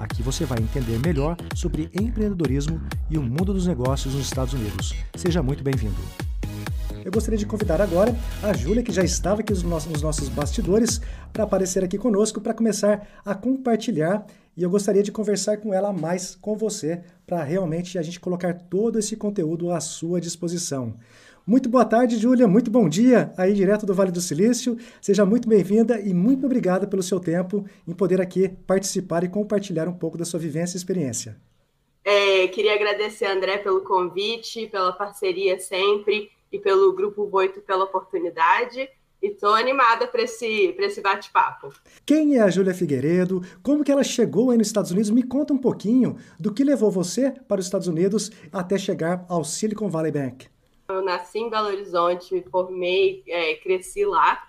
Aqui você vai entender melhor sobre empreendedorismo e o mundo dos negócios nos Estados Unidos. Seja muito bem-vindo. Eu gostaria de convidar agora a Júlia, que já estava aqui nos nossos bastidores, para aparecer aqui conosco para começar a compartilhar. E eu gostaria de conversar com ela mais com você, para realmente a gente colocar todo esse conteúdo à sua disposição. Muito boa tarde, Júlia. Muito bom dia aí direto do Vale do Silício. Seja muito bem-vinda e muito obrigada pelo seu tempo em poder aqui participar e compartilhar um pouco da sua vivência e experiência. É, queria agradecer, André, pelo convite, pela parceria sempre e pelo Grupo Voito pela oportunidade. E estou animada para esse, esse bate-papo. Quem é a Júlia Figueiredo? Como que ela chegou aí nos Estados Unidos? Me conta um pouquinho do que levou você para os Estados Unidos até chegar ao Silicon Valley Bank. Eu nasci em Belo Horizonte, me formei, é, cresci lá.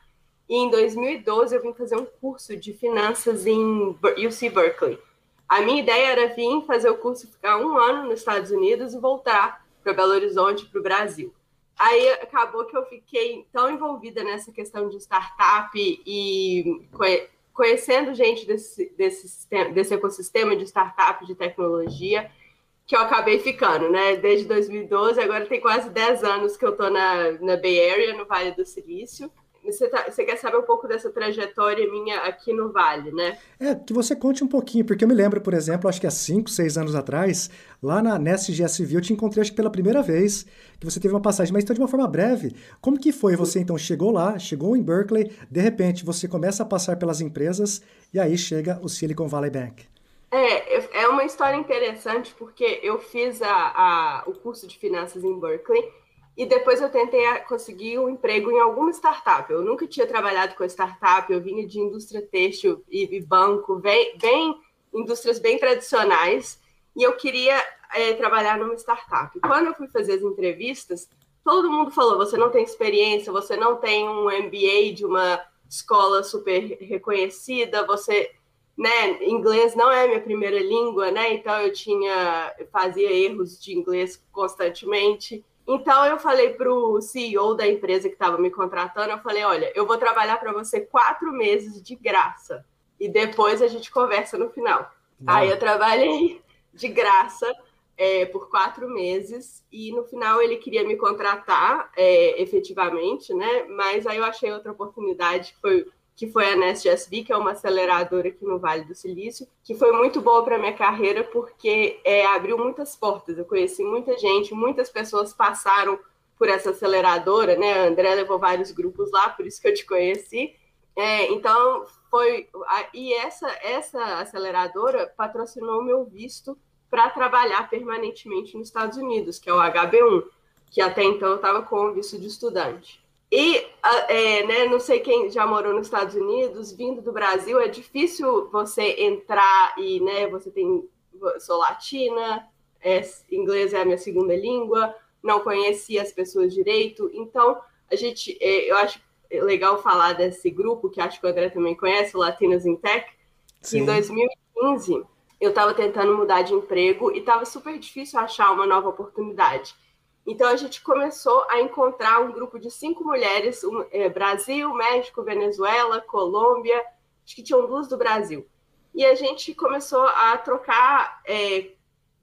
E em 2012 eu vim fazer um curso de finanças em UC Berkeley. A minha ideia era vir fazer o curso, ficar um ano nos Estados Unidos e voltar para Belo Horizonte, para o Brasil. Aí acabou que eu fiquei tão envolvida nessa questão de startup e conhecendo gente desse, desse, desse ecossistema de startup, de tecnologia, que eu acabei ficando, né? Desde 2012, agora tem quase 10 anos que eu estou na, na Bay Area, no Vale do Silício. Você, tá, você, quer saber um pouco dessa trajetória minha aqui no Vale, né? É, que você conte um pouquinho, porque eu me lembro, por exemplo, acho que há 5, 6 anos atrás, lá na Nest GSV, eu te encontrei acho que pela primeira vez, que você teve uma passagem, mas então de uma forma breve. Como que foi? Você então chegou lá, chegou em Berkeley, de repente você começa a passar pelas empresas e aí chega o Silicon Valley Bank. É, é uma história interessante porque eu fiz a, a, o curso de finanças em Berkeley e depois eu tentei conseguir um emprego em alguma startup. Eu nunca tinha trabalhado com startup, eu vinha de indústria têxtil e, e banco, bem, bem, indústrias bem tradicionais, e eu queria é, trabalhar numa startup. Quando eu fui fazer as entrevistas, todo mundo falou: você não tem experiência, você não tem um MBA de uma escola super reconhecida, você né, inglês não é minha primeira língua, né? Então eu tinha fazia erros de inglês constantemente. Então eu falei para o CEO da empresa que estava me contratando, eu falei, olha, eu vou trabalhar para você quatro meses de graça e depois a gente conversa no final. Não. Aí eu trabalhei de graça é, por quatro meses e no final ele queria me contratar é, efetivamente, né? Mas aí eu achei outra oportunidade que foi que foi a Nest SB, que é uma aceleradora aqui no Vale do Silício, que foi muito boa para minha carreira porque é, abriu muitas portas. Eu conheci muita gente, muitas pessoas passaram por essa aceleradora, né? A André levou vários grupos lá, por isso que eu te conheci. É, então foi e essa essa aceleradora patrocinou meu visto para trabalhar permanentemente nos Estados Unidos, que é o HB1, que até então eu estava com o visto de estudante. E, é, né, não sei quem já morou nos Estados Unidos, vindo do Brasil, é difícil você entrar e, né, você tem, sou latina, é, inglês é a minha segunda língua, não conhecia as pessoas direito, então, a gente, é, eu acho legal falar desse grupo, que acho que o André também conhece, o Latinos in Tech, que em 2015 eu estava tentando mudar de emprego e estava super difícil achar uma nova oportunidade. Então a gente começou a encontrar um grupo de cinco mulheres, um, é, Brasil, México, Venezuela, Colômbia, acho que tinham duas do Brasil. E a gente começou a trocar é,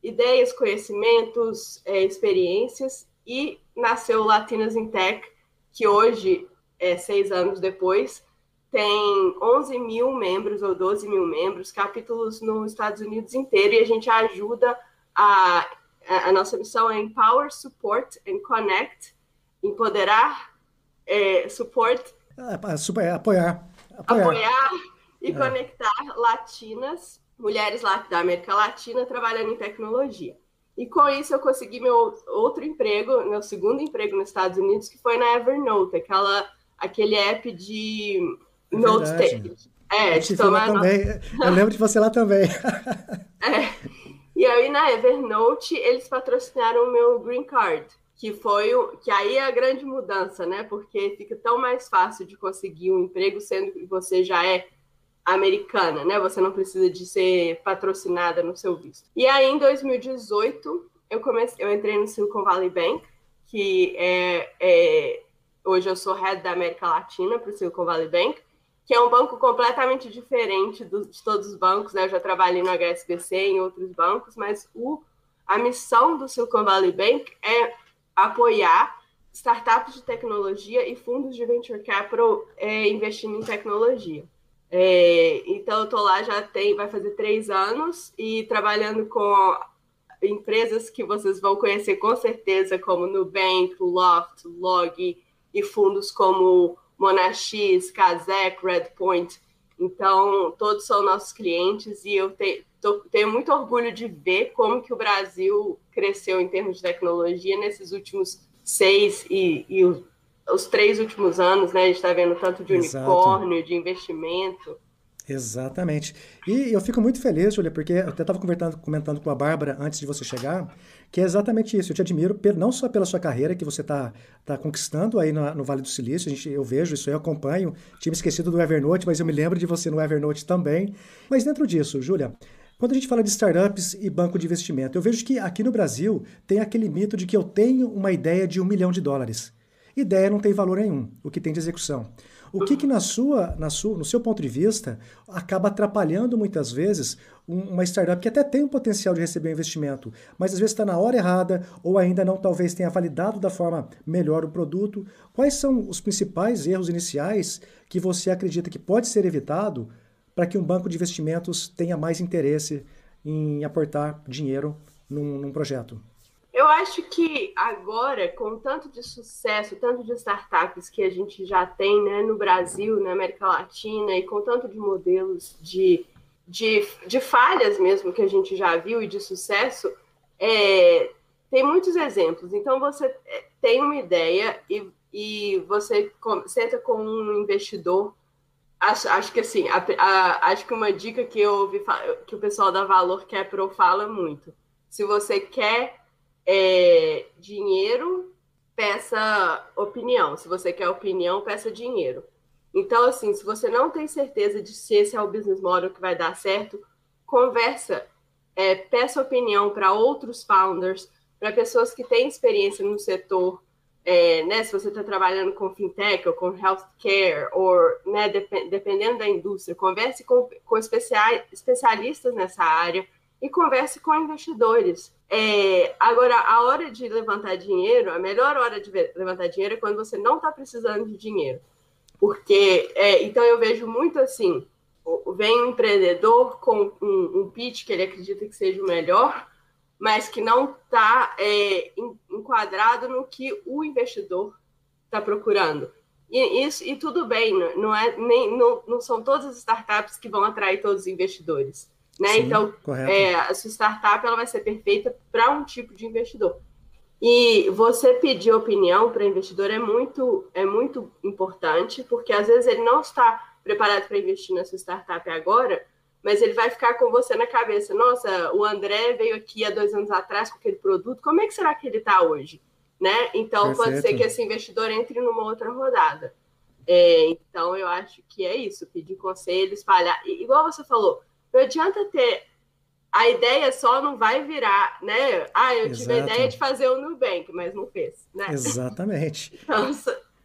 ideias, conhecimentos, é, experiências, e nasceu Latinas in Tech, que hoje, é, seis anos depois, tem 11 mil membros ou 12 mil membros, capítulos nos Estados Unidos inteiro, e a gente ajuda a a, nossa missão é Empower, Support and Connect, empoderar, é, support, é, super, é, apoiar, apoiar, apoiar e é. conectar latinas, mulheres lá da América Latina trabalhando em tecnologia. E com isso eu consegui meu outro emprego, meu segundo emprego nos Estados Unidos, que foi na Evernote, aquela, aquele app de é note taking. É, de tomar também. Eu lembro de você lá também. é. E aí na Evernote eles patrocinaram o meu green card, que foi o que aí é a grande mudança, né? Porque fica tão mais fácil de conseguir um emprego sendo que você já é americana, né? Você não precisa de ser patrocinada no seu visto. E aí em 2018 eu comecei, eu entrei no Silicon Valley Bank, que é, é hoje eu sou head da América Latina para o Silicon Valley Bank que é um banco completamente diferente do, de todos os bancos. Né? Eu já trabalhei no HSBC, em outros bancos, mas o, a missão do Silicon Valley Bank é apoiar startups de tecnologia e fundos de venture capital é, investindo em tecnologia. É, então, eu estou lá já tem, vai fazer três anos e trabalhando com empresas que vocês vão conhecer com certeza, como Nubank, Loft, Log e fundos como Monax, Kazek, Redpoint. Então, todos são nossos clientes e eu te, tô, tenho muito orgulho de ver como que o Brasil cresceu em termos de tecnologia nesses últimos seis e, e os, os, três últimos anos, né? A gente está vendo tanto de Exato. unicórnio, de investimento. Exatamente. E eu fico muito feliz, Julia, porque eu até estava comentando com a Bárbara antes de você chegar, que é exatamente isso. Eu te admiro não só pela sua carreira que você está tá conquistando aí no, no, Vale do Silício, gente, eu vejo isso, eu acompanho. Tinha me esquecido do Evernote, mas eu me lembro de você no Evernote também. Mas dentro disso, Júlia, quando a gente fala de startups e banco de investimento, eu vejo que aqui no Brasil tem aquele mito de que eu tenho uma ideia de um milhão de dólares. Ideia não tem valor nenhum, o que tem de execução. O que, que na sua, na sua, no seu ponto de vista, acaba atrapalhando muitas vezes uma startup que até tem o potencial de receber um investimento, mas às vezes está na hora errada ou ainda não talvez tenha validado da forma melhor o produto? Quais são os principais erros iniciais que você acredita que pode ser evitado para que um banco de investimentos tenha mais interesse em aportar dinheiro num, num projeto? Eu acho que agora, com tanto de sucesso, tanto de startups que a gente já tem né, no Brasil, na América Latina, e com tanto de modelos de, de, de falhas mesmo que a gente já viu e de sucesso, é, tem muitos exemplos. Então, você é, tem uma ideia e, e você senta com um investidor. Acho, acho que assim, a, a, acho que uma dica que eu ouvi que o pessoal da Valor Capital fala muito. Se você quer é, dinheiro, peça opinião. Se você quer opinião, peça dinheiro. Então, assim, se você não tem certeza de se esse é o business model que vai dar certo, conversa, é, peça opinião para outros founders, para pessoas que têm experiência no setor, é, né, se você está trabalhando com fintech ou com healthcare, ou né, dep dependendo da indústria, converse com, com especialistas nessa área e converse com investidores. É, agora, a hora de levantar dinheiro, a melhor hora de levantar dinheiro é quando você não está precisando de dinheiro. Porque, é, então eu vejo muito assim, vem um empreendedor com um, um, pitch que ele acredita que seja o melhor, mas que não está é, enquadrado no que o investidor está procurando. E, isso, e tudo bem, não, é, nem, não, não são todas as startups que vão atrair todos os investidores. Né? Sim, então, é, a sua startup ela vai ser perfeita para um tipo de investidor. E você pedir opinião para investidor é muito, é muito importante, porque às vezes ele não está preparado para investir na sua startup agora, mas ele vai ficar com você na cabeça. Nossa, o André veio aqui há dois anos atrás com aquele produto, como é que será que ele está hoje? Né? Então, pode ser que esse investidor entre numa outra rodada. É, então, eu acho que é isso, pedir conselho, espalhar. E, igual você falou, não adianta ter. A ideia só não vai virar, né? Ah, eu Exato. tive a ideia de fazer o Nubank, mas não fez, né? Exatamente. Então,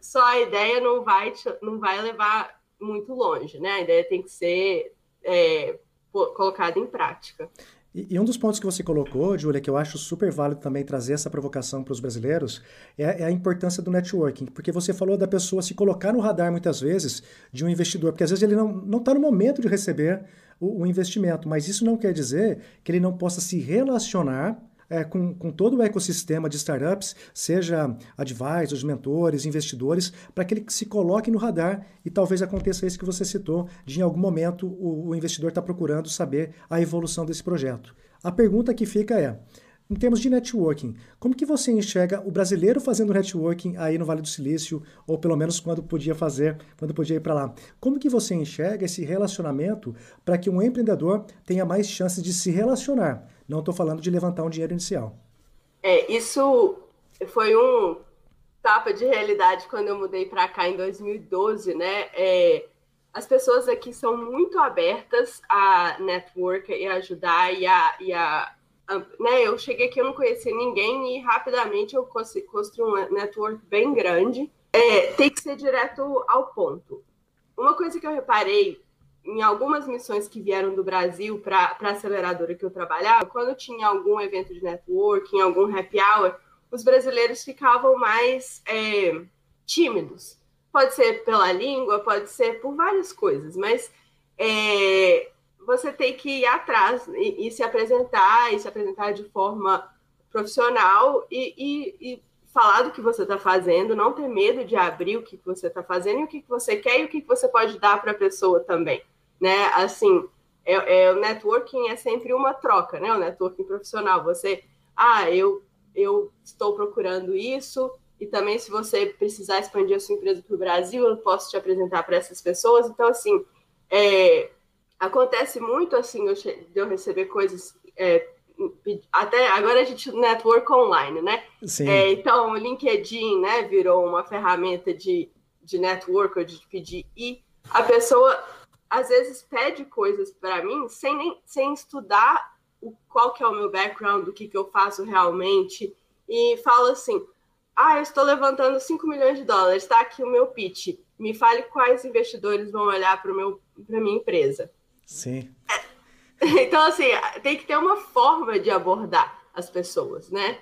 só a ideia não vai, não vai levar muito longe, né? A ideia tem que ser é, colocada em prática. E, e, um dos pontos que você colocou, Júlia, que eu acho super válido também trazer essa provocação para os brasileiros, é, é, a importância do networking. Porque você falou da pessoa se colocar no radar muitas vezes de um investidor, porque às vezes ele não está no momento de receber o, o investimento, mas isso não quer dizer que ele não possa se relacionar é, com, com, todo o ecossistema de startups, seja advisors, mentores, investidores, para que ele se coloque no radar e talvez aconteça isso que você citou, de em algum momento o, o investidor está procurando saber a evolução desse projeto. A pergunta que fica é, em termos de networking, como que você enxerga o brasileiro fazendo networking aí no Vale do Silício, ou pelo menos quando podia fazer, quando podia ir para lá? Como que você enxerga esse relacionamento para que um empreendedor tenha mais chances de se relacionar, Não estou falando de levantar um dinheiro inicial. É, isso foi um tapa de realidade quando eu mudei para cá em 2012, né? É, as pessoas aqui são muito abertas a network e ajudar e a, e a, né? Eu cheguei aqui, eu não conhecia ninguém e rapidamente eu construí um network bem grande. É, tem que ser direto ao ponto. Uma coisa que eu reparei em algumas missões que vieram do Brasil para a aceleradora que eu trabalhava, quando tinha algum evento de networking, algum happy hour, os brasileiros ficavam mais é, tímidos. Pode ser pela língua, pode ser por várias coisas, mas é, você tem que ir atrás e, e, se apresentar, e se apresentar de forma profissional e, e, e falar do que você está fazendo, não ter medo de abrir o que, que você está fazendo e o que, que você quer e o que, que você pode dar para a pessoa também, né? Assim, é, é, o networking é sempre uma troca, né? O networking profissional, você, ah, eu eu estou procurando isso, e também se você precisar expandir a sua empresa para o Brasil, eu posso te apresentar para essas pessoas. Então, assim, é, acontece muito assim de eu receber coisas. É, até agora a gente network online, né? Sim. É, então, o LinkedIn né, virou uma ferramenta de, de network, de pedir, e a pessoa às vezes pede coisas para mim sem, nem, sem estudar o, qual que é o meu background, o que, que eu faço realmente, e fala assim, ah, eu estou levantando 5 milhões de dólares, está aqui o meu pitch, me fale quais investidores vão olhar para a minha empresa. Sim. Então, assim, tem que ter uma forma de abordar as pessoas, né?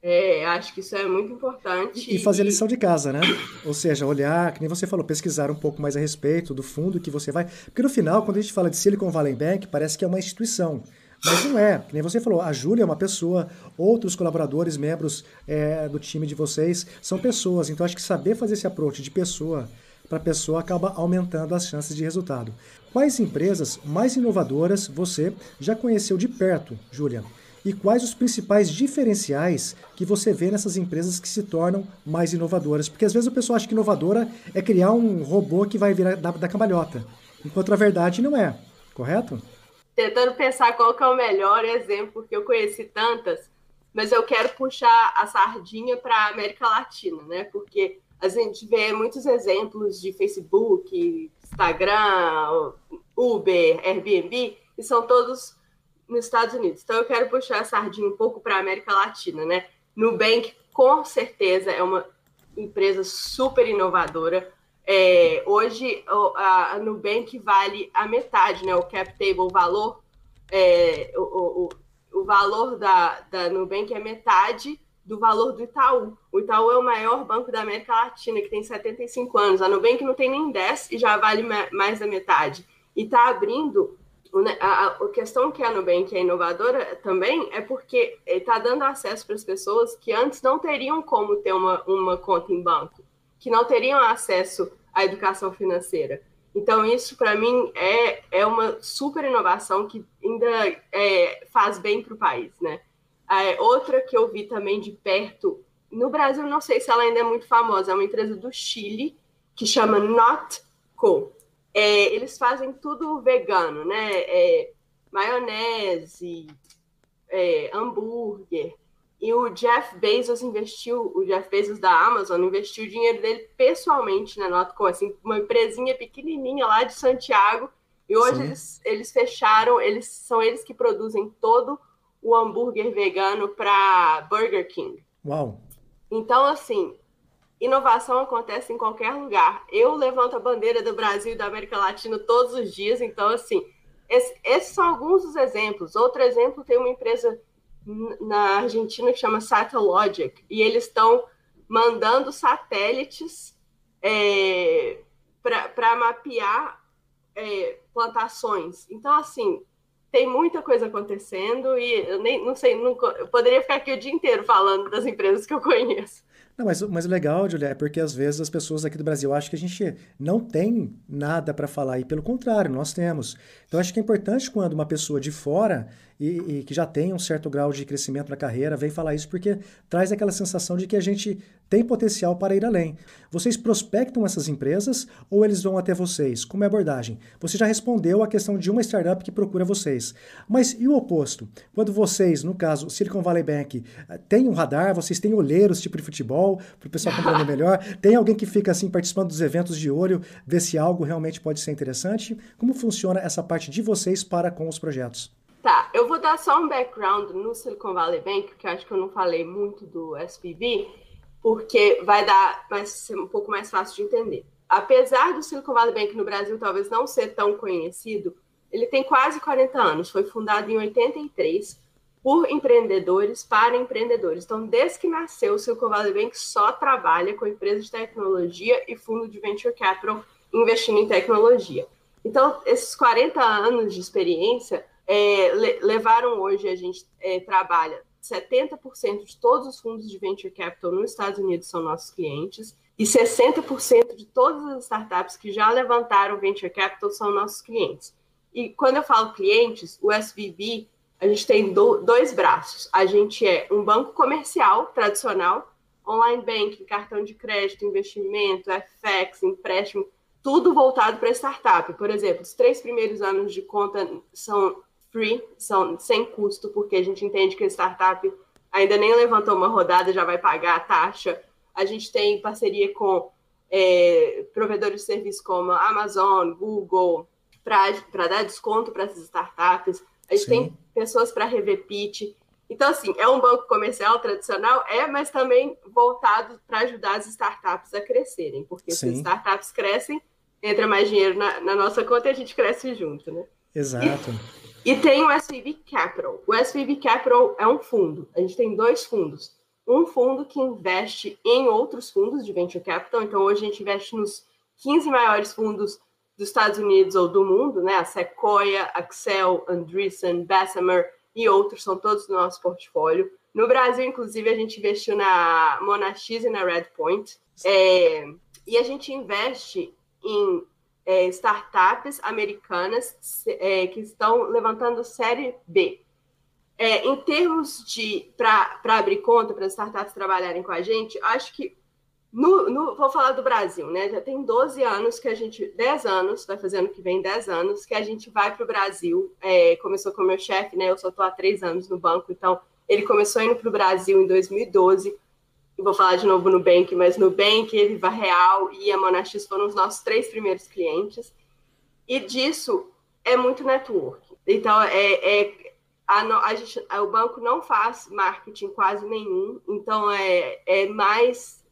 É, acho que isso é muito importante. E fazer a lição de casa, né? Ou seja, olhar, que nem você falou, pesquisar um pouco mais a respeito do fundo que você vai. Porque no final, quando a gente fala de Silicon Valley Bank, parece que é uma instituição. Mas não é, que nem você falou, a Júlia é uma pessoa, outros colaboradores, membros é, do time de vocês são pessoas. Então acho que saber fazer esse approach de pessoa para pessoa acaba aumentando as chances de resultado. Quais empresas mais inovadoras você já conheceu de perto, Júlia? E quais os principais diferenciais que você vê nessas empresas que se tornam mais inovadoras? Porque às vezes o pessoal acha que inovadora é criar um robô que vai virar da, da cambalhota, enquanto a verdade não é, correto? tentando pensar qual que é o melhor exemplo, porque eu conheci tantas, mas eu quero puxar a sardinha para a América Latina, né? Porque a gente vê muitos exemplos de Facebook, Instagram, Uber, Airbnb, e são todos nos Estados Unidos. Então eu quero puxar a sardinha um pouco para a América Latina, né? Nubank, com certeza, é uma empresa super inovadora. É, hoje a, Nubank vale a metade, né? O cap table, o valor, é, o, o, o, valor da, da Nubank é metade do valor do Itaú. O Itaú é o maior banco da América Latina, que tem 75 anos. A Nubank não tem nem 10 e já vale mais da metade. E está abrindo. A, questão que a Nubank é inovadora também é porque está dando acesso para as pessoas que antes não teriam como ter uma, uma conta em banco que não teriam acesso à educação financeira. Então, isso, para mim, é, é uma super inovação que ainda é, faz bem para o país, né? É, outra que eu vi também de perto, no Brasil, não sei se ela ainda é muito famosa, é uma empresa do Chile, que chama Notco. É, eles fazem tudo vegano, né? É, maionese, é, hambúrguer, e o Jeff Bezos investiu, o Jeff Bezos da Amazon investiu o dinheiro dele pessoalmente na Notco, assim, uma empresinha pequenininha lá de Santiago. E hoje eles, eles fecharam, eles são eles que produzem todo o hambúrguer vegano para Burger King. Uau! Então, assim, inovação acontece em qualquer lugar. Eu levanto a bandeira do Brasil e da América Latina todos os dias, então, assim, esse, esses são alguns dos exemplos. Outro exemplo tem uma empresa na Argentina que chama Satellogic, e eles estão mandando satélites é, para mapear é, plantações. Então, assim, tem muita coisa acontecendo e eu nem não sei, nunca, eu poderia ficar aqui o dia inteiro falando das empresas que eu conheço. Não, mas, mas o legal, Julia, é porque às vezes as pessoas aqui do Brasil acham que a gente não tem nada para falar, e pelo contrário, nós temos. Então acho que é importante quando uma pessoa de fora e, e, que já tem um certo grau de crescimento na carreira vem falar isso, porque traz aquela sensação de que a gente tem potencial para ir além. Vocês prospectam essas empresas ou eles vão até vocês? Como é a abordagem? Você já respondeu a questão de uma startup que procura vocês. Mas e o oposto? Quando vocês, no caso Silicon Valley Bank, tem um radar, vocês têm olheiros tipo de futebol, para o pessoal compreender melhor, tem alguém que fica assim participando dos eventos de olho, ver se algo realmente pode ser interessante? Como funciona essa parte de vocês para com os projetos? Tá, eu vou dar só um background no Silicon Valley Bank, que eu acho que eu não falei muito do SPV porque vai dar mais, ser um pouco mais fácil de entender. Apesar do Silicon Valley Bank no Brasil talvez não ser tão conhecido, ele tem quase 40 anos, foi fundado em 83 por empreendedores para empreendedores. Então, desde que nasceu, o Silicon Valley Bank só trabalha com empresas de tecnologia e fundo de venture capital investindo em tecnologia. Então, esses 40 anos de experiência é, levaram hoje a gente é, trabalha 70% de todos os fundos de venture capital nos Estados Unidos são nossos clientes e 60% de todas as startups que já levantaram venture capital são nossos clientes. E quando eu falo clientes, o SVB, a gente tem do, dois braços. A gente é um banco comercial tradicional, online banking, cartão de crédito, investimento, FX, empréstimo, tudo voltado para startup. Por exemplo, os três primeiros anos de conta são free, são sem custo, porque a gente entende que a startup ainda nem levantou uma rodada, já vai pagar a taxa. A gente tem parceria com é, provedores de serviços como Amazon, Google, para dar desconto para essas startups. A gente Sim. tem pessoas para rever pitch. Então, assim, é um banco comercial tradicional, é, mas também voltado para ajudar as startups a crescerem, porque Sim. se as startups crescem, entra mais dinheiro na, na, nossa conta e a gente cresce junto, né? Exato. E tem o SVB Capital. O SVB Capital é um fundo. A gente tem dois fundos. Um fundo que investe em outros fundos de venture capital. Então, hoje a gente investe nos 15 maiores fundos dos Estados Unidos ou do mundo, né? A Sequoia, Axel, Andreessen, Bessemer e outros são todos do nosso portfólio. No Brasil, inclusive, a gente investiu na Monax e na Redpoint. É, e a gente investe em é, startups americanas é, que estão levantando série B. É, em termos de para abrir conta para as startups trabalharem com a gente, acho que no, no, vou falar do Brasil, né? Já tem 12 anos que a gente, 10 anos, vai fazer ano que vem 10 anos, que a gente vai para o Brasil. É, começou com o meu chefe, né? Eu só estou há três anos no banco, então ele começou indo para o Brasil em 2012 vou falar de novo no Nubank, mas Nubank, Viva Real e a Monax foram os nossos três primeiros clientes. E disso é muito network. Então, é, é a, a gente, o banco não faz marketing quase nenhum, então é, é mais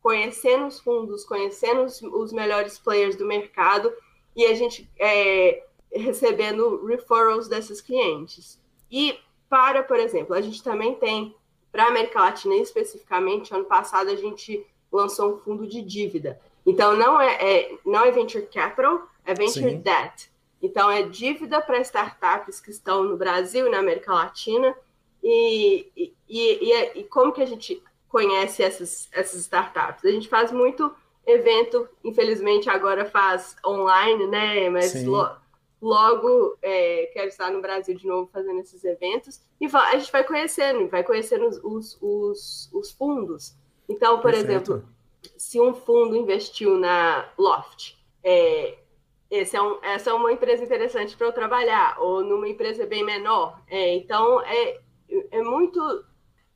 conhecendo os fundos, conhecendo os, os melhores players do mercado e a gente é, recebendo referrals desses clientes. E para, por exemplo, a gente também tem para a América Latina, especificamente, ano passado a gente lançou um fundo de dívida. Então, não é, é não é venture capital, é venture Sim. debt. Então, é dívida para startups que estão no Brasil e na América Latina. E, e, e, e, como que a gente conhece essas, essas startups? A gente faz muito evento, infelizmente agora faz online, né? Mas logo é, quero estar no Brasil de novo fazendo esses eventos e a gente vai conhecendo, vai conhecendo os, os, os, os fundos. Então, por Perfeito. exemplo, se um fundo investiu na Loft, é, esse é um, essa é uma empresa interessante para eu trabalhar, ou numa empresa bem menor. É, então, é, é muito,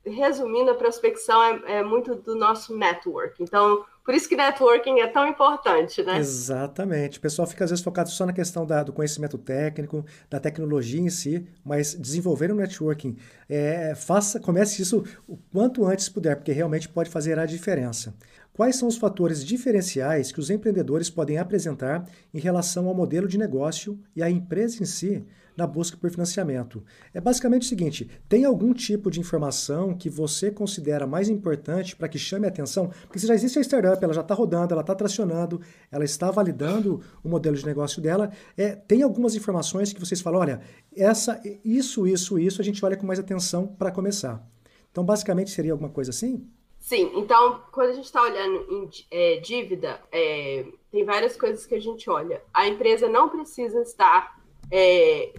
resumindo, a prospecção é, é muito do nosso network. Então, por isso que networking é tão importante, né? Exatamente. O pessoal fica às vezes focado só na questão da, do conhecimento técnico, da tecnologia em si, mas desenvolver o um networking, é, faça, comece isso o quanto antes puder, porque realmente pode fazer a diferença. Quais são os fatores diferenciais que os empreendedores podem apresentar em relação ao modelo de negócio e à empresa em si na busca por financiamento. É basicamente o seguinte: tem algum tipo de informação que você considera mais importante para que chame a atenção? Porque se já existe a startup, ela já está rodando, ela está tracionando, ela está validando o modelo de negócio dela, é, tem algumas informações que vocês falam: olha, essa, isso, isso, isso, a gente olha com mais atenção para começar. Então, basicamente, seria alguma coisa assim? Sim, então, quando a gente está olhando em é, dívida, é, tem várias coisas que a gente olha. A empresa não precisa estar é,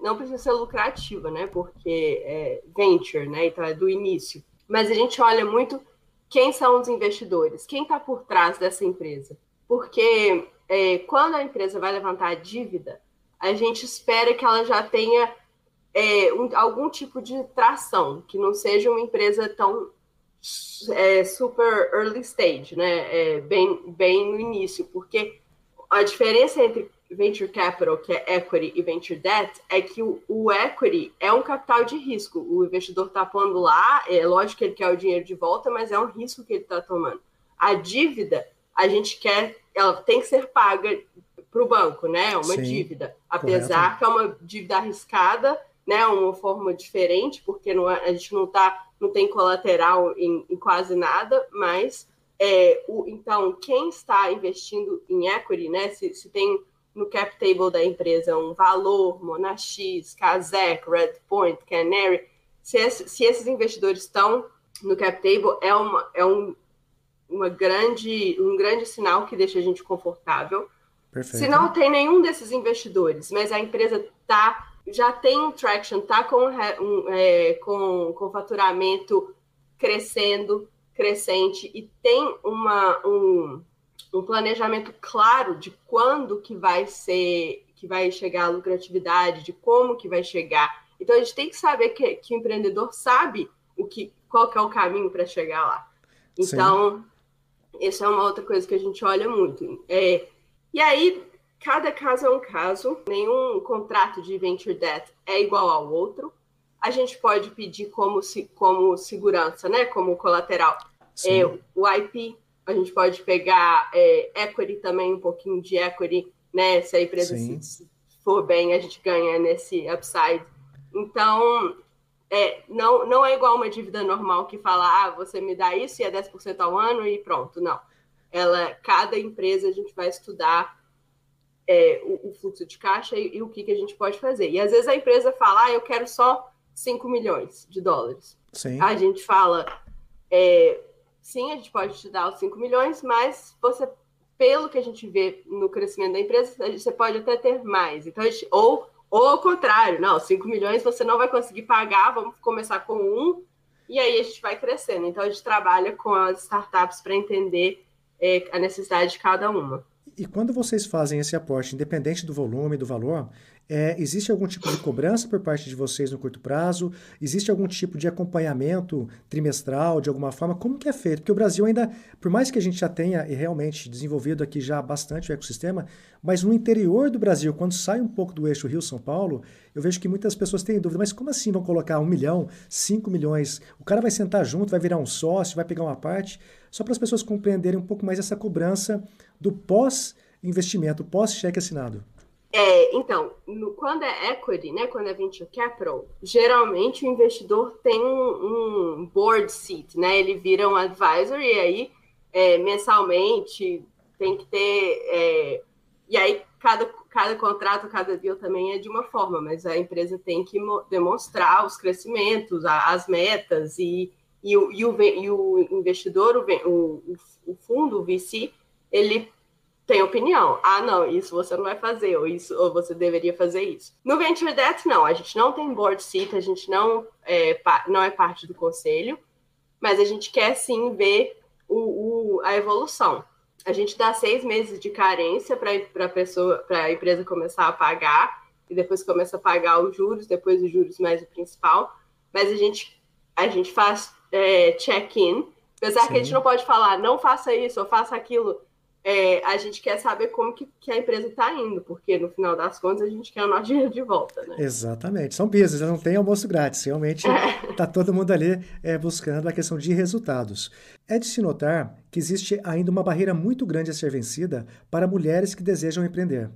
não precisa ser lucrativa, né? Porque é venture, né? Então é do início. Mas a gente olha muito quem são os investidores? Quem está por trás dessa empresa? Porque é, quando a empresa vai levantar a dívida, a gente espera que ela já tenha é, um, algum tipo de tração, que não seja uma empresa tão é, super early stage, né? É, bem, bem no início, porque a diferença entre venture capital, que é equity, e venture debt, é que o, o equity é um capital de risco. O investidor está pondo lá, é lógico que ele quer o dinheiro de volta, mas é um risco que ele está tomando. A dívida, a gente quer, ela tem que ser paga para o banco, né? É uma Sim, dívida. Apesar correto. que é uma dívida arriscada, né? Uma forma diferente, porque não, é, a gente não tá, não tem colateral em, em quase nada, mas é, o, então quem está investindo em equity, né? Se, se tem no cap table da empresa um valor, Monax, Kazek, Redpoint, Canary, se, esse, se esses investidores estão no cap table, é, uma, é um, uma grande, um grande sinal que deixa a gente confortável. Perfeito. Se não tem nenhum desses investidores, mas a empresa tá, já tem um traction, está com, um, é, com, com faturamento crescendo, crescente, e tem uma, um, um planejamento claro de quando que vai ser, que vai chegar a lucratividade, de como que vai chegar. Então a gente tem que saber que, que o empreendedor sabe o que, qual que é o caminho para chegar lá. Então, essa é uma outra coisa que a gente olha muito. É, e aí, cada caso é um caso, nenhum contrato de venture debt é igual ao outro. A gente pode pedir como, como segurança, né? Como colateral, é, o IP a gente pode pegar é, equity também, um pouquinho de equity, né? Se a empresa se, for bem, a gente ganha nesse upside. Então, é, não, não é igual uma dívida normal que fala, ah, você me dá isso e é 10% ao ano e pronto. Não. Ela, cada empresa a gente vai estudar é, o, o, fluxo de caixa e, e, o que, que a gente pode fazer. E às vezes a empresa fala, ah, eu quero só 5 milhões de dólares. Sim. A gente fala, é, sim, a gente pode te dar os 5 milhões, mas você, pelo que a gente vê no crescimento da empresa, você pode até ter mais. Então, gente, ou, ou ao contrário, não, 5 milhões você não vai conseguir pagar, vamos começar com um, e aí a gente vai crescendo. Então, a gente trabalha com as startups para entender é, a necessidade de cada uma. E quando vocês fazem esse aporte, independente do volume, do valor, é, existe algum tipo de cobrança por parte de vocês no curto prazo? Existe algum tipo de acompanhamento trimestral, de alguma forma? Como que é feito? Porque o Brasil ainda, por mais que a gente já tenha realmente desenvolvido aqui já bastante o ecossistema, mas no interior do Brasil, quando sai um pouco do eixo Rio-São Paulo, eu vejo que muitas pessoas têm dúvida, mas como assim vão colocar um milhão, cinco milhões? O cara vai sentar junto, vai virar um sócio, vai pegar uma parte? Só para as pessoas compreenderem um pouco mais essa cobrança do pós-investimento, pós-cheque assinado. É, então, no, quando é equity, né, quando é venture capital, geralmente o investidor tem um, um board seat, né? Ele vira um advisor e aí é, mensalmente tem que ter. É, e aí cada, cada contrato, cada deal também é de uma forma, mas a empresa tem que demonstrar os crescimentos, as metas e, e, o, e, o, e o investidor, o, o, o fundo, o VC, ele tem opinião. Ah, não, isso você não vai fazer, ou isso, ou você deveria fazer isso. No Venture Debt, não, a gente não tem board seat, a gente não é, não é parte do conselho, mas a gente quer sim ver o, o a evolução. A gente dá seis meses de carência para a pessoa, para a empresa começar a pagar, e depois começa a pagar os juros, depois os juros mais o principal, mas a gente, a gente faz é, check-in, apesar sim. que a gente não pode falar, não faça isso ou faça aquilo é, a gente quer saber como que, que a empresa está indo, porque no final das contas a gente quer o nosso dinheiro de volta, né? Exatamente. São business, não tem almoço grátis. Realmente está todo mundo ali é, buscando a questão de resultados. É de se notar que existe ainda uma barreira muito grande a ser vencida para mulheres que desejam empreender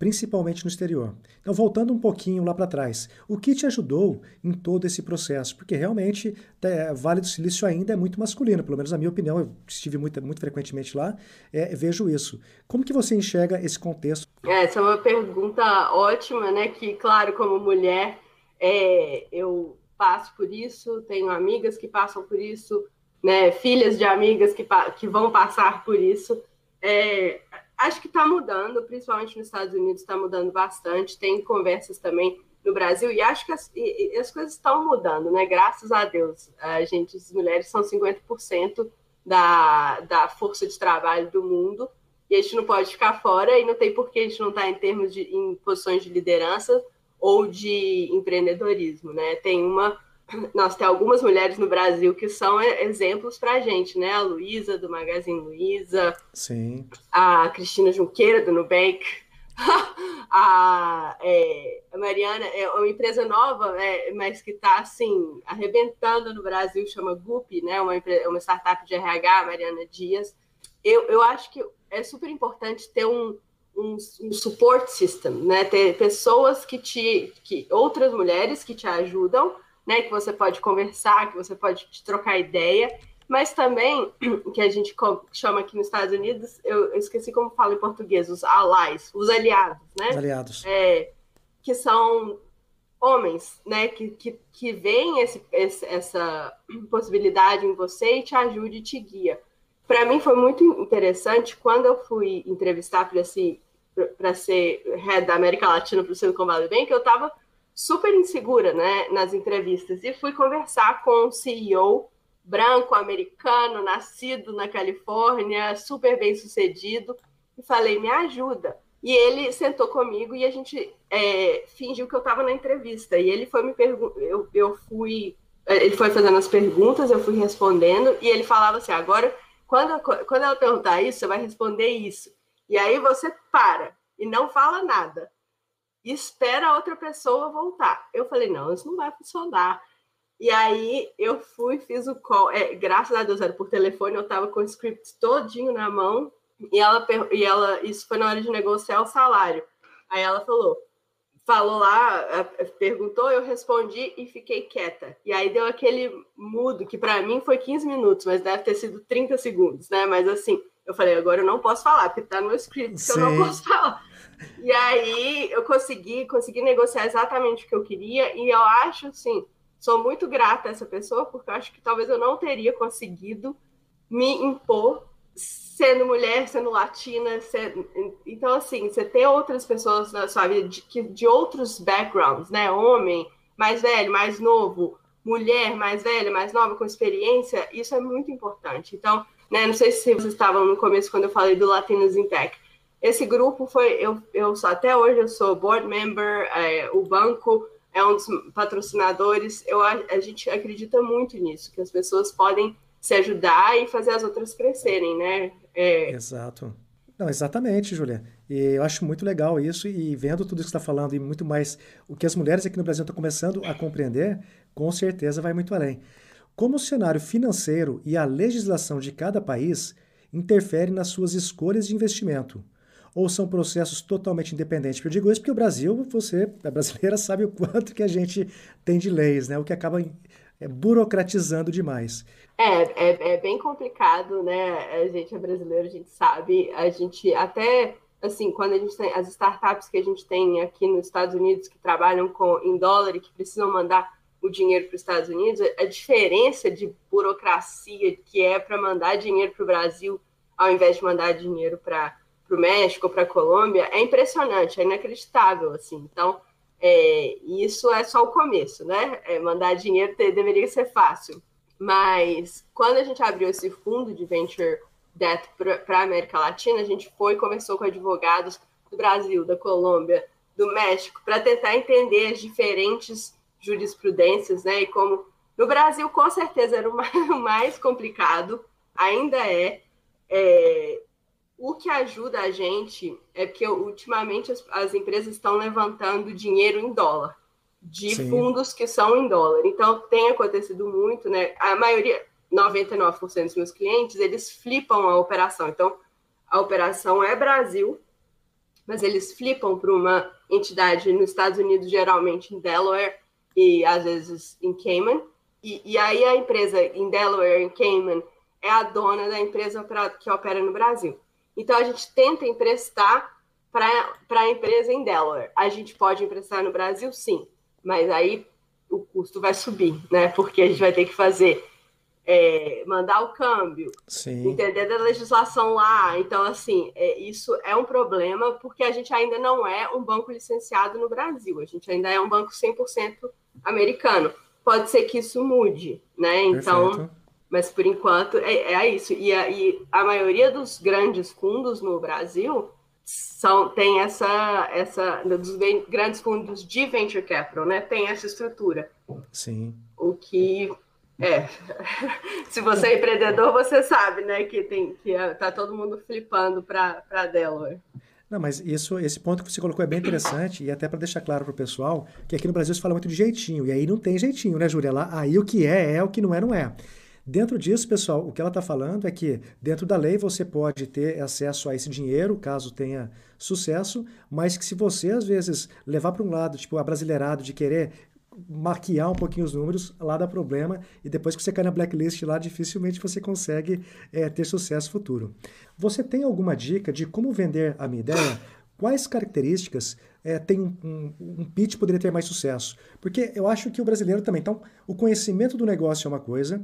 principalmente no exterior. Então, voltando um pouquinho lá para trás, o que te ajudou em todo esse processo? Porque realmente é, Vale do Silício ainda é muito masculino, pelo menos na minha opinião, eu estive muito, muito frequentemente lá, é, vejo isso. Como que você enxerga esse contexto? É, essa é uma pergunta ótima, né? Que, claro, como mulher, é, eu passo por isso, tenho amigas que passam por isso, né? Filhas de amigas que, que vão passar por isso. É, acho que está mudando, principalmente nos Estados Unidos está mudando bastante. Tem conversas também no Brasil e acho que as, e, as coisas estão mudando, né? Graças a Deus. A gente, as mulheres são 50% da, da força de trabalho do mundo e a gente não pode ficar fora e não tem por que a gente não estar tá em termos de em posições de liderança ou de empreendedorismo, né? Tem uma nós tem algumas mulheres no Brasil que são exemplos para a gente, né? A Luísa, do Magazine Luiza, Sim. a Cristina Junqueira, do Nubank, a, é, a, Mariana é uma empresa nova, é, mas que está assim, arrebentando no Brasil, chama Gup, né? Uma, uma startup de RH, Mariana Dias. Eu, eu acho que é super importante ter um, um, um support system, né? Ter pessoas que te, que outras mulheres que te ajudam né, que você pode conversar, que você pode trocar ideia, mas também, que a gente chama aqui nos Estados Unidos, eu, esqueci como fala em português, os allies, os aliados, né? Os aliados. É, que são homens, né, que, que, que veem esse, esse, essa possibilidade em você e te ajude e te guia. Para mim foi muito interessante quando eu fui entrevistar para ser head da América Latina para o Silicon Valley Bank, eu estava super insegura né, nas entrevistas e fui conversar com um CEO branco, americano, nascido na Califórnia, super bem sucedido, e falei: me ajuda. E ele sentou comigo e a gente é, fingiu que eu estava na entrevista. E ele foi me perguntar, eu, eu fui, ele foi fazendo as perguntas, eu fui respondendo, e ele falava assim: agora, quando, quando ela perguntar isso, você vai responder isso. E aí você para e não fala nada e espera a outra pessoa voltar. Eu falei, não, isso não vai funcionar. E aí eu fui, fiz o call. É, graças a Deus era por telefone, eu estava com o script todinho na mão. E ela, e ela, isso foi na hora de negociar o salário. Aí ela falou, falou lá, perguntou, eu respondi e fiquei quieta. E aí deu aquele mudo, que para mim foi 15 minutos, mas deve ter sido 30 segundos, né? Mas assim, eu falei, agora eu não posso falar, porque tá no script que eu não posso falar. E aí eu consegui, consegui negociar exatamente o que eu queria, e eu acho assim, sou muito grata a essa pessoa, porque eu acho que talvez eu não teria conseguido me impor sendo mulher, sendo latina, sendo... então assim, você ter outras pessoas na sua vida de, de outros backgrounds, né? Homem, mais velho, mais novo, mulher, mais velha, mais nova, com experiência, isso é muito importante. Então, né, não sei se vocês estavam no começo quando eu falei do Latinos in Tech. Esse grupo foi, eu, eu sou, até hoje eu sou board member, é, o banco é um dos patrocinadores. Eu, a, a gente acredita muito nisso, que as pessoas podem se ajudar e fazer as outras crescerem, né? É... Exato. Não, exatamente, Julia. E eu acho muito legal isso e vendo tudo isso que está falando e muito mais o que as mulheres aqui no Brasil estão começando a compreender, com certeza vai muito além. Como o cenário financeiro e a legislação de cada país interferem nas suas escolhas de investimento? Ou são processos totalmente independentes? Eu digo isso porque o Brasil, você, a brasileira, sabe o quanto que a gente tem de leis, né? O que acaba é, burocratizando demais. É, é, é, bem complicado, né? A gente é brasileiro, a gente sabe, a gente até assim, quando a gente tem as startups que a gente tem aqui nos Estados Unidos que trabalham com em dólar e que precisam mandar o dinheiro para os Estados Unidos, a diferença de burocracia que é para mandar dinheiro para o Brasil ao invés de mandar dinheiro para para o México, para a Colômbia, é impressionante, é inacreditável, assim. Então, é, isso é só o começo, né? É, mandar dinheiro ter, deveria ser fácil. Mas quando a gente abriu esse fundo de venture debt para a América Latina, a gente foi e conversou com advogados do Brasil, da Colômbia, do México, para tentar entender as diferentes jurisprudências, né? E como no Brasil, com certeza, era o mais complicado, ainda é, é o que ajuda a gente é que ultimamente as, as empresas estão levantando dinheiro em dólar, de Sim. fundos que são em dólar. Então tem acontecido muito, né? A maioria, 99% dos meus clientes, eles flipam a operação. Então a operação é Brasil, mas eles flipam para uma entidade nos Estados Unidos, geralmente em Delaware e às vezes em Cayman. E, e aí a empresa em Delaware, em Cayman, é a dona da empresa que opera no Brasil. Então, a gente tenta emprestar para a empresa em Delaware. A gente pode emprestar no Brasil, sim, mas aí o custo vai subir, né? Porque a gente vai ter que fazer, é, mandar o câmbio, sim. entender da legislação lá. Então, assim, é, isso é um problema porque a gente ainda não é um banco licenciado no Brasil. A gente ainda é um banco 100% americano. Pode ser que isso mude, né? Então, Mas por enquanto é, é isso. E a, e a maioria dos grandes fundos no Brasil são, tem essa, essa dos grandes fundos de venture capital, né? Tem essa estrutura. Sim. O que é, se você é empreendedor, você sabe, né, que tem que é, tá todo mundo flipando para Delaware. Não, mas isso, esse ponto que você colocou é bem interessante e até para deixar claro para o pessoal que aqui no Brasil se fala muito de jeitinho e aí não tem jeitinho, né, Júlia? Lá, aí o que é é, o que não é não é. Dentro disso, pessoal, o que ela está falando é que dentro da lei você pode ter acesso a esse dinheiro, caso tenha sucesso, mas que se você às vezes levar para um lado, tipo, a brasileirado de querer maquiar um pouquinho os números, lá dá problema, e depois que você cai na blacklist lá, dificilmente você consegue é, ter sucesso futuro. Você tem alguma dica de como vender a minha ideia? Quais características é, tem um, um, um pitch poderia ter mais sucesso? Porque eu acho que o brasileiro também, então, o conhecimento do negócio é uma coisa,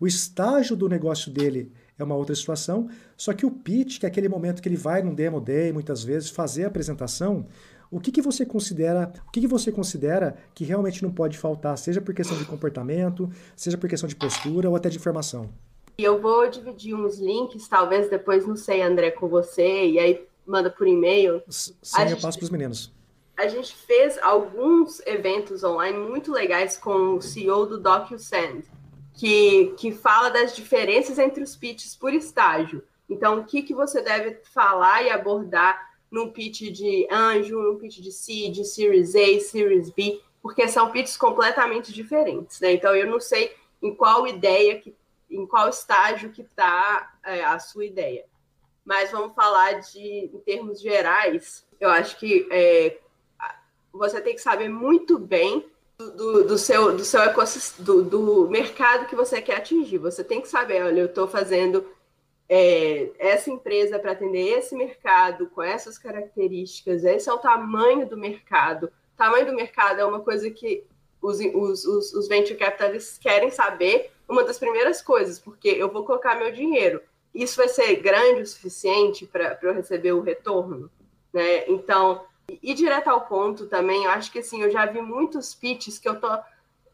o estágio do negócio dele é uma outra situação, só que o pitch, que é aquele momento que ele vai num demo day, muitas vezes, fazer a apresentação, o que, que você considera, o que, que você considera que realmente não pode faltar, seja por questão de comportamento, seja por questão de postura ou até de informação? Eu vou dividir uns links, talvez depois, não sei, André, com você, e aí manda por e-mail. Sim, a eu gente, passo para os meninos. A gente fez alguns eventos online muito legais com o CEO do DocuSend, que, que fala das diferenças entre os pitches por estágio. Então, o que, que você deve falar e abordar num pitch de anjo, num pitch de seed, Series A, Series B, porque são pitches completamente diferentes, né? Então eu não sei em qual ideia, que, em qual estágio que está é, a sua ideia. Mas vamos falar de, em termos gerais, eu acho que é, você tem que saber muito bem do, do, seu, do seu ecossistema, do, do mercado que você quer atingir. Você tem que saber, olha, eu estou fazendo é, essa empresa para atender esse mercado com essas características, esse é o tamanho do mercado. O tamanho do mercado é uma coisa que os, os, os, os venture capitalists querem saber, uma das primeiras coisas, porque eu vou colocar meu dinheiro. Isso vai ser grande o suficiente para eu receber o retorno? Né? Então, e direto ao ponto também, eu acho que assim, eu já vi muitos pitches que eu tô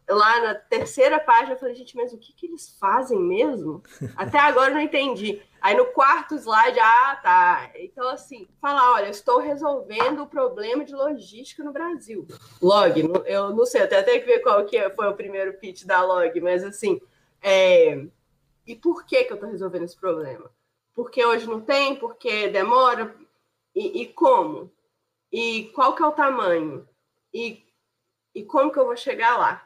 lá na terceira página, eu falei, gente, mas o que, que eles fazem mesmo? Até agora eu não entendi. Aí no quarto slide, ah, tá. Então, assim, falar, olha, estou resolvendo o problema de logística no Brasil. Log, eu não sei, até tenho que ver qual que foi o primeiro pitch da Log, mas assim, é... e por que que eu estou resolvendo esse problema? Porque hoje não tem, porque demora, e, e como? E qual que é o tamanho? E, e como que eu vou chegar lá?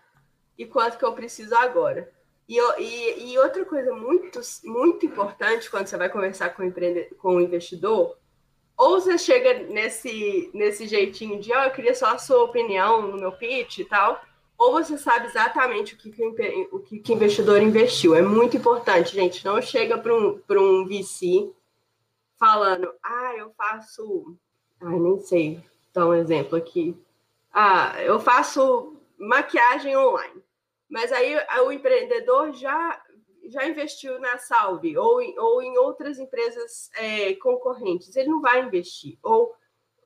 e quanto que eu preciso agora. E, e, e, outra coisa muito, muito importante quando você vai conversar com o, empreende, com o investidor, ou você chega nesse, nesse jeitinho de, oh, eu queria só a sua opinião no meu pitch e tal, ou você sabe exatamente o que, que o que, que investidor investiu. É muito importante, gente. Não chega para um, um VC falando, ah, eu faço. Ai, nem sei dar um exemplo aqui. Ah, eu faço maquiagem online. Mas aí o empreendedor já, já investiu na Salve ou em, ou em outras empresas é, concorrentes. Ele não vai investir. Ou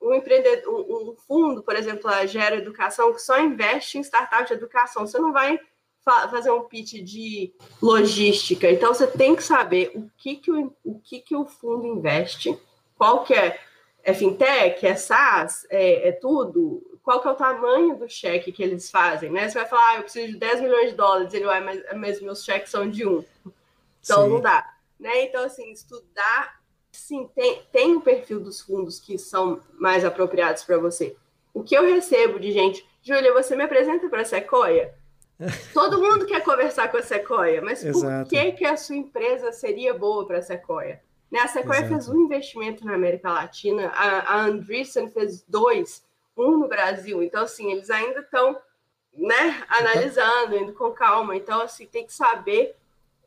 um empreendedor, um, um fundo, por exemplo, a Gera Educação, que só investe em startup de educação. Você não vai fa fazer um pitch de logística. Então você tem que saber o que, que, o, o, que, que o fundo investe, qual que é, é fintech, é SaaS, é, é tudo, qual que é o tamanho do cheque que eles fazem, né? Você vai falar, ah, eu preciso de 10 milhões de dólares, ele vai, mas, mas meus cheques são de um. Então Sim. não dá. Né? Então, assim, estudar, sim, tem, tem o um perfil dos fundos que são mais apropriados para você. O que eu recebo de gente, Júlia, você me apresenta para a Sequoia? Todo mundo quer conversar com a Sequoia, mas por que, que a sua empresa seria boa para a Sequoia? Né? A Sequoia Exato. fez um investimento na América Latina, a, a Andreessen fez dois um no Brasil. Então, assim, eles ainda estão né, analisando, indo com calma. Então, assim, tem que saber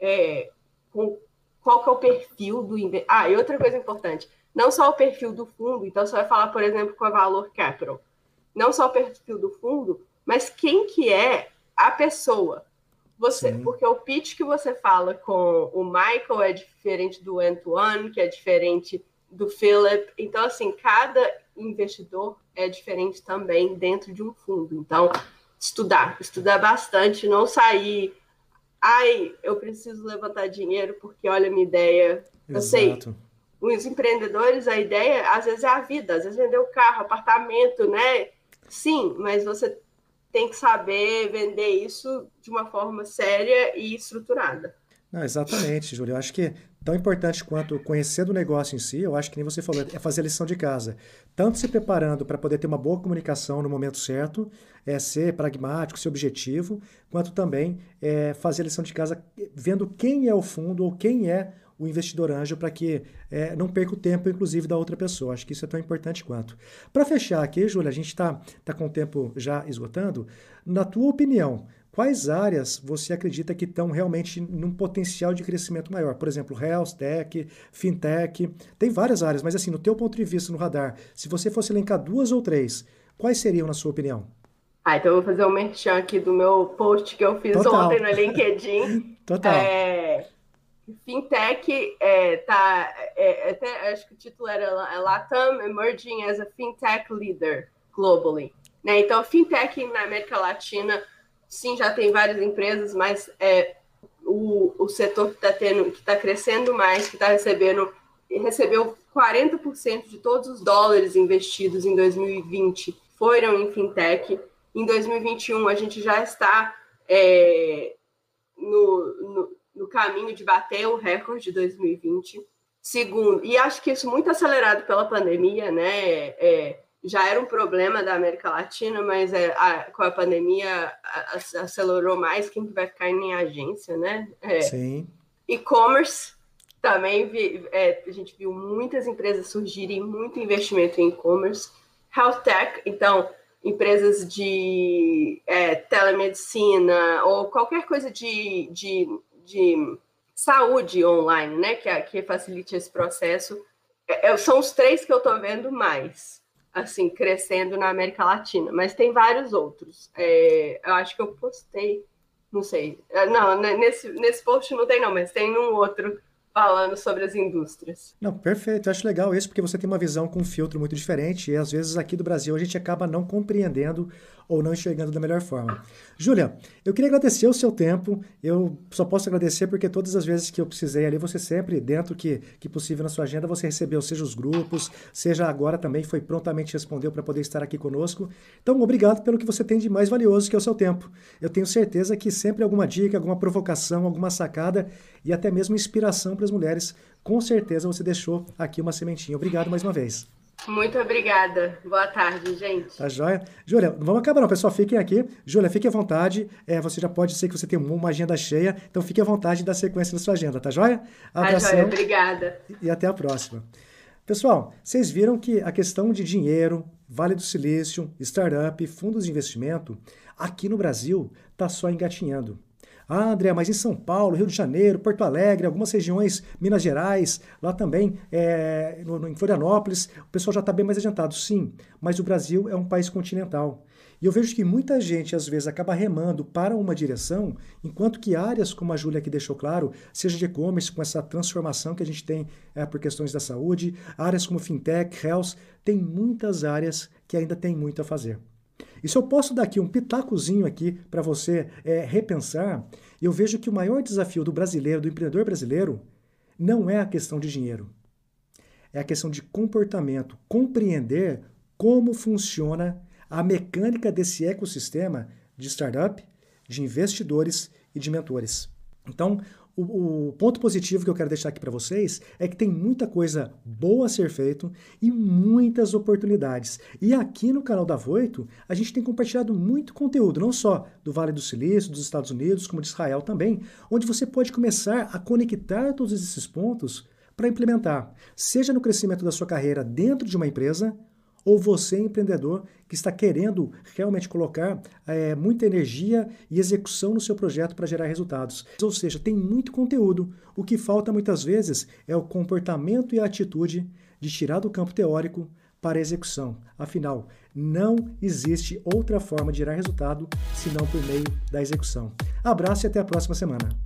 é, com, qual que é o perfil do. Ah, e outra coisa importante, não só o perfil do fundo, então você vai falar, por exemplo, com a Valor Capital. Não só o perfil do fundo, mas quem que é a pessoa. Você, porque o pitch que você fala com o Michael é diferente do Antoine, que é diferente do Philip. Então, assim, cada investidor é diferente também dentro de um fundo. Então, estudar, estudar bastante, não sair ai, eu preciso levantar dinheiro porque olha a minha ideia. Eu sei, os empreendedores, a ideia às vezes é a vida, às vezes vender o carro, apartamento, né? Sim, mas você tem que saber vender isso de uma forma séria e estruturada. Não, exatamente, Júlio. Eu acho que tão importante quanto conhecer do negócio em si, eu acho que nem você falou, é fazer a lição de casa. Tanto se preparando para poder ter uma boa comunicação no momento certo, é ser pragmático, ser objetivo, quanto também é, fazer a lição de casa vendo quem é o fundo ou quem é o investidor anjo para que é, não perca o tempo, inclusive, da outra pessoa. Acho que isso é tão importante quanto. Para fechar aqui, Júlia, a gente está tá com o tempo já esgotando. Na tua opinião, quais áreas você acredita que estão realmente num potencial de crescimento maior? Por exemplo, health tech, fintech, tem várias áreas, mas assim, no teu ponto de vista no radar, se você fosse elencar duas ou três, quais seriam na sua opinião? Ah, então eu vou fazer um merchan aqui do meu post que eu fiz Total. ontem no LinkedIn. Total. É, fintech é, tá, é, até acho que o título era é Latam Emerging as a Fintech Leader Globally. Né? Então, fintech na América Latina, sim, já tem várias empresas, mas é o, o setor que está tendo, que está crescendo mais, que está recebendo, recebeu 40% de todos os dólares investidos em 2020 foram em fintech. Em 2021, a gente já está é, no, no no caminho de bater o recorde de 2020. Segundo, e acho que isso muito acelerado pela pandemia, né? É, já era um problema da América Latina, mas é, a, com a pandemia a, a, acelerou mais quem vai ficar em agência, né? É, Sim. E-commerce também vi, é, a gente viu muitas empresas surgirem, muito investimento em e-commerce. Health tech, então empresas de é, telemedicina ou qualquer coisa de, de de saúde online, né, que, que facilite esse processo, é, é são os três que eu estou vendo mais, assim, crescendo na América Latina, mas tem vários outros. É, eu acho que eu postei, não sei, é, não, nesse, nesse post não tem não, mas tem um outro falando sobre as indústrias. Não, perfeito. Eu acho legal isso porque você tem uma visão com um filtro muito diferente e às vezes aqui do Brasil a gente acaba não compreendendo ou não enxergando da melhor forma. Júlia, eu queria agradecer o seu tempo. Eu só posso agradecer porque todas as vezes que eu precisei ali, você sempre, dentro que, que possível na sua agenda, você recebeu, seja os grupos, seja agora também, foi prontamente respondeu para poder estar aqui conosco. Então, obrigado pelo que você tem de mais valioso, que é o seu tempo. Eu tenho certeza que sempre alguma dica, alguma provocação, alguma sacada e até mesmo inspiração para as mulheres, com certeza você deixou aqui uma sementinha. Obrigado mais uma vez. Muito obrigada. Boa tarde, gente. Tá joia? Júlia, não vamos acabar não, pessoal. Fiquem aqui. Júlia, fique à vontade. É, você já pode ser que você tenha uma agenda cheia, então fique à vontade da sequência da sua agenda, tá joia? Tá joia, obrigada. E até a próxima. Pessoal, vocês viram que a questão de dinheiro, Vale do Silício, startup, fundos de investimento, aqui no Brasil está só engatinhando. Ah, André, mas em São Paulo, Rio de Janeiro, Porto Alegre, algumas regiões, Minas Gerais, lá também, é, no, no, em Florianópolis, o pessoal já está bem mais adiantado. Sim, mas o Brasil é um país continental. E eu vejo que muita gente, às vezes, acaba remando para uma direção, enquanto que áreas, como a Júlia aqui deixou claro, seja de e-commerce, com essa transformação que a gente tem é, por questões da saúde, áreas como fintech, health, tem muitas áreas que ainda tem muito a fazer. E se eu posso dar aqui um pitacozinho aqui para você é, repensar, eu vejo que o maior desafio do brasileiro, do empreendedor brasileiro, não é a questão de dinheiro. É a questão de comportamento, compreender como funciona a mecânica desse ecossistema de startup, de investidores e de mentores. Então, o, o, ponto positivo que eu quero deixar aqui para vocês é que tem muita coisa boa a ser feito e muitas oportunidades. E aqui no canal da Voito, a gente tem compartilhado muito conteúdo, não só do Vale do Silício, dos Estados Unidos, como de Israel também, onde você pode começar a conectar todos esses pontos para implementar, seja no crescimento da sua carreira dentro de uma empresa, ou você, empreendedor, que está querendo realmente colocar é, muita energia e execução no seu projeto para gerar resultados. Ou seja, tem muito conteúdo. O que falta muitas vezes é o comportamento e a atitude de tirar do campo teórico para a execução. Afinal, não existe outra forma de gerar resultado senão por meio da execução. Abraço e até a próxima semana.